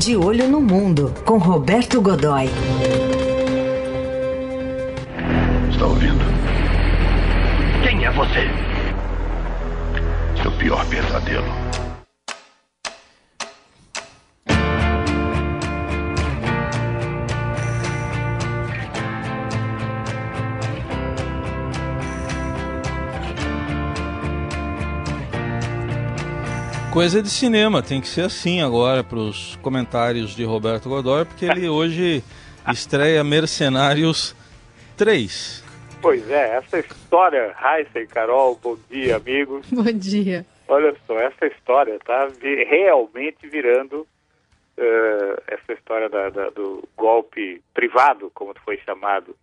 De Olho no Mundo, com Roberto Godoy. Está ouvindo? Quem é você? Seu pior pesadelo. Coisa de cinema, tem que ser assim agora para os comentários de Roberto Godoy, porque ele hoje estreia Mercenários 3. Pois é, essa história, e Carol, bom dia, amigos. Bom dia. Olha só, essa história está vi realmente virando uh, essa história da, da, do golpe privado, como foi chamado,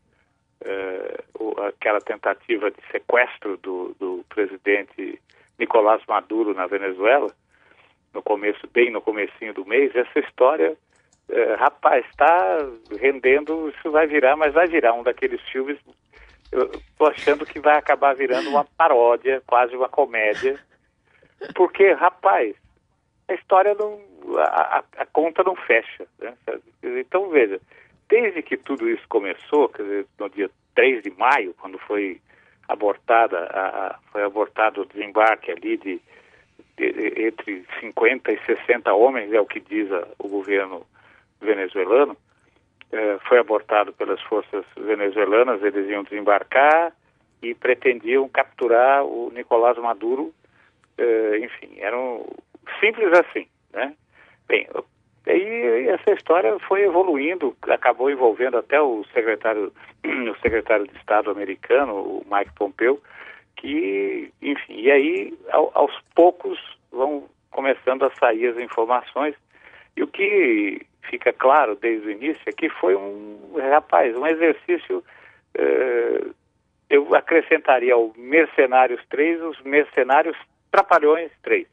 uh, o, aquela tentativa de sequestro do, do presidente Nicolás Maduro na Venezuela, no começo, bem no comecinho do mês, essa história, é, rapaz, está rendendo, isso vai virar, mas vai virar um daqueles filmes, eu tô achando que vai acabar virando uma paródia, quase uma comédia, porque, rapaz, a história não, a, a conta não fecha, né? Então, veja, desde que tudo isso começou, dizer, no dia 3 de maio, quando foi abortada, a, a, foi abortado o desembarque ali de, entre 50 e 60 homens, é o que diz a, o governo venezuelano, é, foi abortado pelas forças venezuelanas, eles iam desembarcar e pretendiam capturar o Nicolás Maduro, é, enfim, eram simples assim, né? Bem, e essa história foi evoluindo, acabou envolvendo até o secretário, o secretário de Estado americano, o Mike Pompeo, que, enfim, e aí ao, aos poucos vão começando a sair as informações. E o que fica claro desde o início é que foi um, rapaz, um exercício, eh, eu acrescentaria ao Mercenários 3 os Mercenários Trapalhões 3.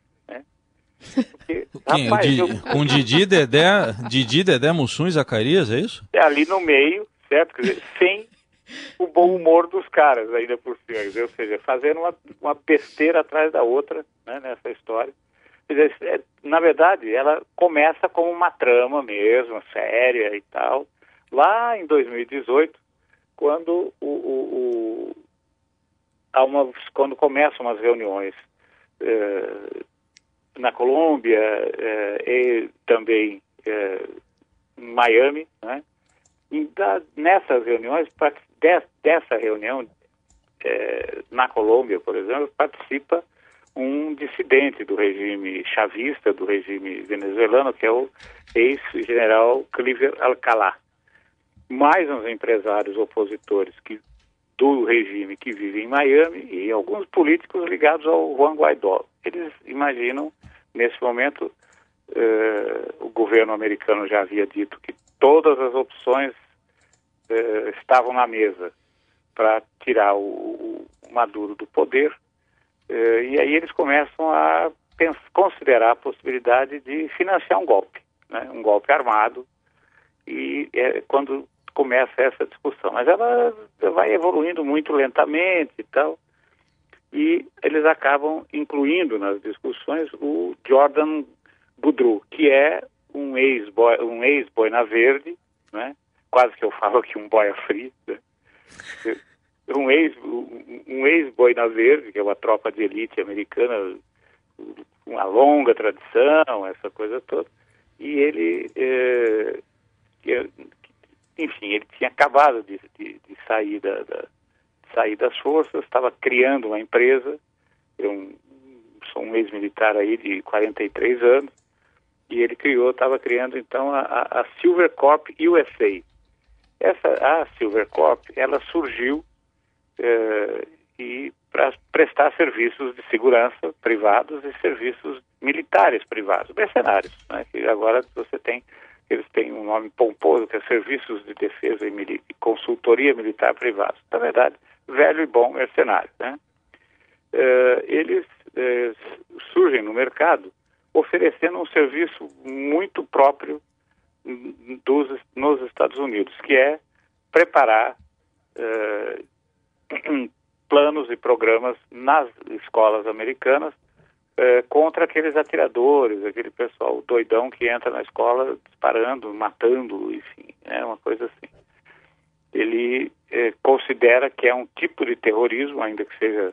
Porque, Quem? Rapaz, Di, eu... Com Didi, Dedé, Didi, Dedé, Mussum e Zacarias, é isso? É ali no meio, certo? Quer dizer, sem o bom humor dos caras ainda por cima, ou seja, fazendo uma, uma besteira atrás da outra né, nessa história. Dizer, é, na verdade, ela começa como uma trama mesmo, séria e tal, lá em 2018, quando o, o, o uma, quando começam as reuniões eh, na Colômbia eh, e também eh, em Miami, né? E da, nessas reuniões, dessa reunião eh, na Colômbia, por exemplo, participa um dissidente do regime chavista, do regime venezuelano, que é o ex-general Cliver Alcalá. Mais uns empresários opositores que, do regime que vivem em Miami e alguns políticos ligados ao Juan Guaidó. Eles imaginam Nesse momento, eh, o governo americano já havia dito que todas as opções eh, estavam na mesa para tirar o, o, Maduro do poder. Eh, e aí eles começam a considerar a possibilidade de financiar um golpe, né, um golpe armado. E é quando começa essa discussão. Mas ela vai evoluindo muito lentamente e tal e eles acabam incluindo nas discussões o Jordan Boudreau, que é um ex-boina um ex verde, né? Quase que eu falo aqui um boia fria, né? um ex um ex-boina verde, que é uma tropa de elite americana, uma longa tradição, essa coisa toda, e ele, é, enfim, ele tinha acabado de, de, de sair da, da saí das forças, estava criando uma empresa, eu sou um ex-militar aí de 43 anos, e ele criou, estava criando então a, a Silver Corp USA. Essa, a Silver Corp, ela surgiu eh, para prestar serviços de segurança privados e serviços militares privados, mercenários, né, que agora você tem, eles têm um nome pomposo, que é Serviços de Defesa e Consultoria Militar Privados. Na verdade, velho e bom mercenário. Né? Uh, eles uh, surgem no mercado oferecendo um serviço muito próprio dos, nos Estados Unidos, que é preparar uh, planos e programas nas escolas americanas é, contra aqueles atiradores, aquele pessoal doidão que entra na escola disparando, matando, enfim, é uma coisa assim. Ele é, considera que é um tipo de terrorismo, ainda que seja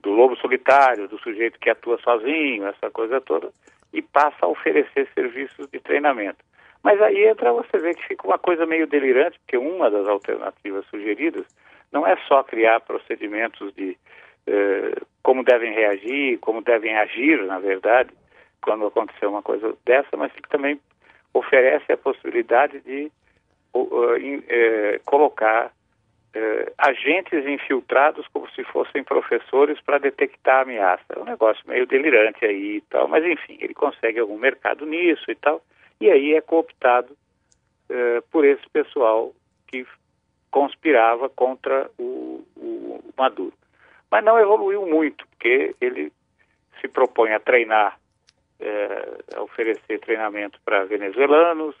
do lobo solitário, do sujeito que atua sozinho, essa coisa toda, e passa a oferecer serviços de treinamento. Mas aí entra você vê que fica uma coisa meio delirante, porque uma das alternativas sugeridas não é só criar procedimentos de eh, como devem reagir, como devem agir, na verdade, quando acontecer uma coisa dessa, mas que também oferece a possibilidade de uh, uh, colocar uh, agentes infiltrados como se fossem professores para detectar a ameaça. É um negócio meio delirante aí e tal, mas enfim, ele consegue algum mercado nisso e tal, e aí é cooptado por esse pessoal que conspirava contra o, o Maduro. Mas não evoluiu muito, porque ele se propõe a treinar, é, a oferecer treinamento para venezuelanos,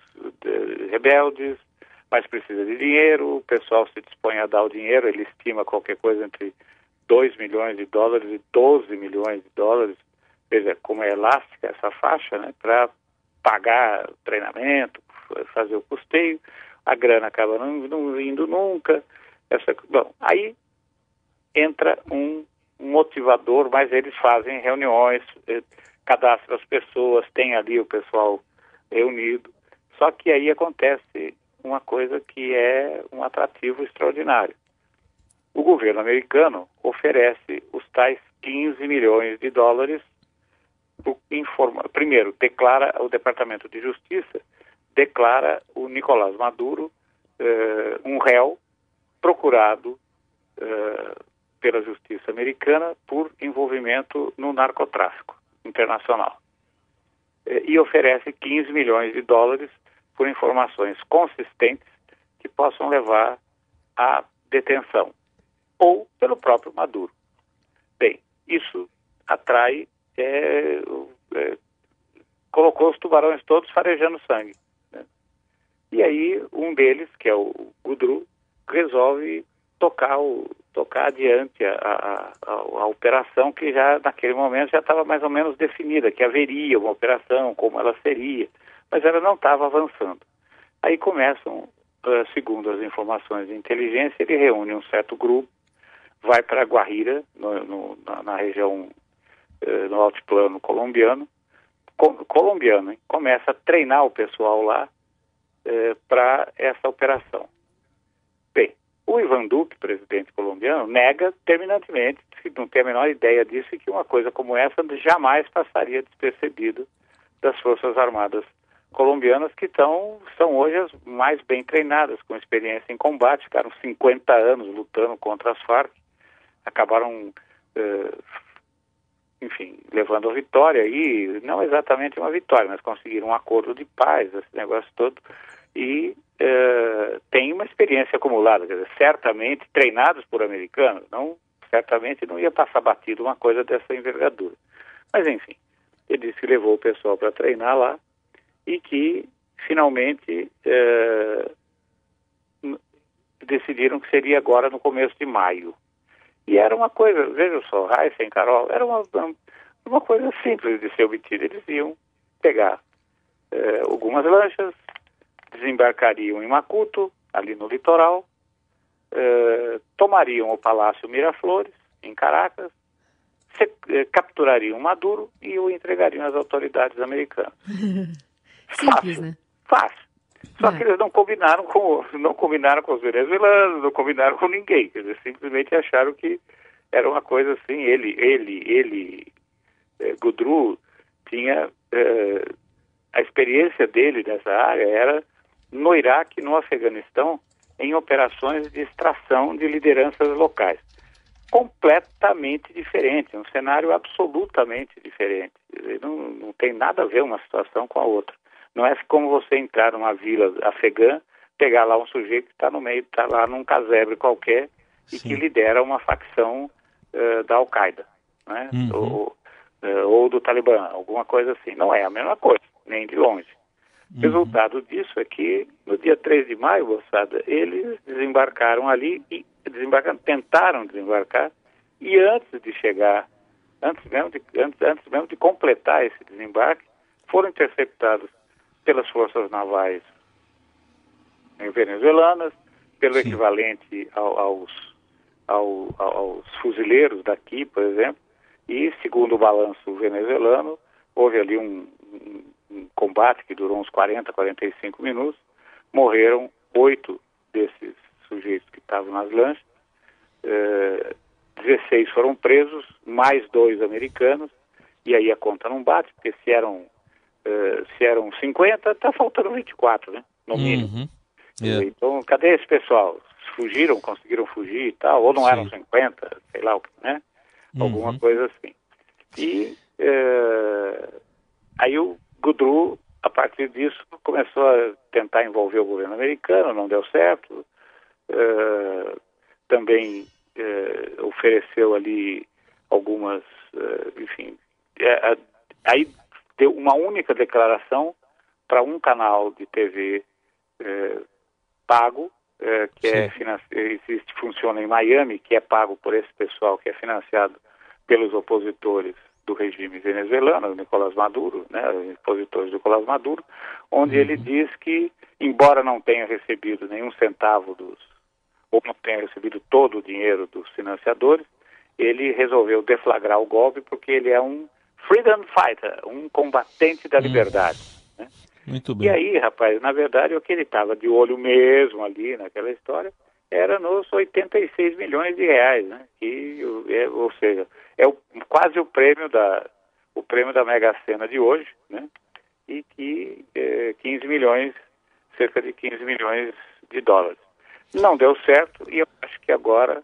rebeldes, mas precisa de dinheiro, o pessoal se dispõe a dar o dinheiro, ele estima qualquer coisa entre 2 milhões de dólares e 12 milhões de dólares, veja como é elástica essa faixa, né, para pagar treinamento, fazer o custeio, a grana acaba não, não vindo nunca, essa, bom, aí entra um motivador, mas eles fazem reuniões, eh, cadastram as pessoas, tem ali o pessoal reunido. Só que aí acontece uma coisa que é um atrativo extraordinário. O governo americano oferece os tais 15 milhões de dólares. Informa, primeiro, declara o Departamento de Justiça declara o Nicolás Maduro eh, um réu procurado eh, pela justiça americana por envolvimento no narcotráfico internacional. Eh, e oferece 15 milhões de dólares por informações consistentes que possam levar à detenção, ou pelo próprio Maduro. Bem, isso atrai, é, é, colocou os tubarões todos farejando sangue. Né? E aí um deles, que é o Gudru, resolve tocar, o, tocar adiante a, a, a, a operação que já naquele momento já estava mais ou menos definida, que haveria uma operação, como ela seria, mas ela não estava avançando. Aí começam, uh, segundo as informações de inteligência, ele reúne um certo grupo, vai para Guarira, no, no, na, na, região, no altiplano colombiano, colombiano, hein? começa a treinar o pessoal lá uh, para essa operação. O Ivan Duque, presidente colombiano, nega terminantemente, que não tem a menor ideia disso e que uma coisa como essa jamais passaria despercebida das Forças Armadas colombianas, que tão, são hoje as mais bem treinadas, com experiência em combate, ficaram 50 anos lutando contra as Farc, acabaram, eh, enfim, levando a vitória, e não exatamente uma vitória, mas conseguiram um acordo de paz, esse negócio todo, e uh, tem uma experiência acumulada, quer dizer, certamente treinados por americanos, não, certamente não ia passar batido uma coisa dessa envergadura. Mas enfim, ele disse que levou o pessoal para treinar lá e que finalmente uh, decidiram que seria agora no começo de maio. E era uma coisa, veja só, e Carol, era uma, uma coisa simples de ser obtida. Eles iam pegar uh, algumas lanchas, desembarcariam em Macuto, ali no litoral, eh, tomariam o Palácio Miraflores, em Caracas, se, eh, capturariam Maduro e o entregariam às autoridades americanas. Simples, Fácil. né? Fácil. Só É. que eles não combinaram com não combinaram com os venezuelanos, não combinaram com ninguém. Dizer, simplesmente acharam que era uma coisa assim. Ele, ele, ele, eh, Gudru tinha eh, a experiência dele nessa área era no Iraque, e no Afeganistão, em operações de extração de lideranças locais. Completamente diferente, um cenário absolutamente diferente. Não, não tem nada a ver uma situação com a outra. Não é como você entrar numa vila afegã, pegar lá um sujeito que está no meio, está lá num casebre qualquer e Sim. que lidera uma facção eh, da Al-Qaeda, né? Uhum. ou, eh, ou do Talibã, alguma coisa assim. Não é a mesma coisa, nem de longe. Resultado disso é que no dia 3 de maio, moçada, eles desembarcaram ali e desembarcaram, tentaram desembarcar e antes de chegar antes mesmo de, antes, antes mesmo de completar esse desembarque, foram interceptados pelas forças navais venezuelanas, pelo Sim. equivalente ao, aos, ao, aos fuzileiros daqui, por exemplo, e segundo o balanço venezuelano, houve ali um, um, um combate que durou uns 40, 45 minutos, morreram oito desses sujeitos que estavam nas lanchas, eh, 16 foram presos, mais dois americanos, e aí a conta não bate, porque se eram, uh, se eram 50, está faltando 24, né? No mínimo. Uhum. Yeah. Então, cadê esse pessoal? Fugiram, conseguiram fugir e tal, ou não Sim. eram 50, sei lá o que, né? Uhum. Alguma coisa assim. E uh, aí o Gudru, a partir disso, começou a tentar envolver o governo americano, não deu certo. Uh, também eh, ofereceu ali algumas, eh, enfim, é, aí deu uma única declaração para um canal de TV eh, pago, que é existe, funciona em Miami, que é pago por esse pessoal, que é financiado pelos opositores do regime venezuelano, Nicolás Maduro, né, opositores do Nicolás Maduro, onde uhum. ele diz que, embora não tenha recebido nenhum centavo dos ou não tenha recebido todo o dinheiro dos financiadores, ele resolveu deflagrar o golpe porque ele é um freedom fighter, um combatente da hum. liberdade. Né? Muito bem. E aí, rapaz, na verdade, o que ele estava de olho mesmo ali naquela história era nos 86 milhões de reais, né? Que, é, ou seja, é o, quase o prêmio da o prêmio da Mega Sena de hoje, né? E que é, 15 milhões, cerca de 15 milhões de dólares. Não deu certo e eu acho que agora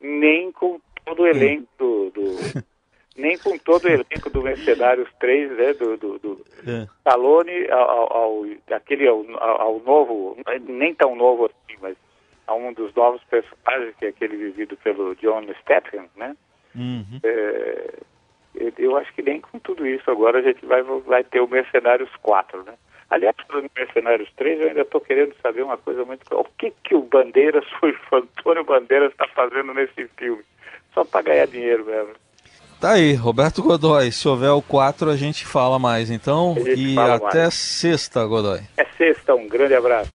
nem com todo o elenco do, do nem com todo o elenco do Mercenários 3, né, do, do, do é. Stallone ao, ao, aquele ao, ao, novo, nem tão novo assim, mas a um dos novos personagens, que é aquele vivido pelo John Statham, né? Uhum. É, eu acho que nem com tudo isso agora a gente vai, vai ter o Mercenários 4, né? Aliás, para o Mercenários 3, eu ainda estou querendo saber uma coisa muito. O que, que o Bandeiras, o Antônio Bandeiras, está fazendo nesse filme? Só para ganhar dinheiro mesmo. Tá aí, Roberto Godoy. Se houver o 4, a gente fala mais, então. E até mais. sexta, Godoy. É sexta, um grande abraço.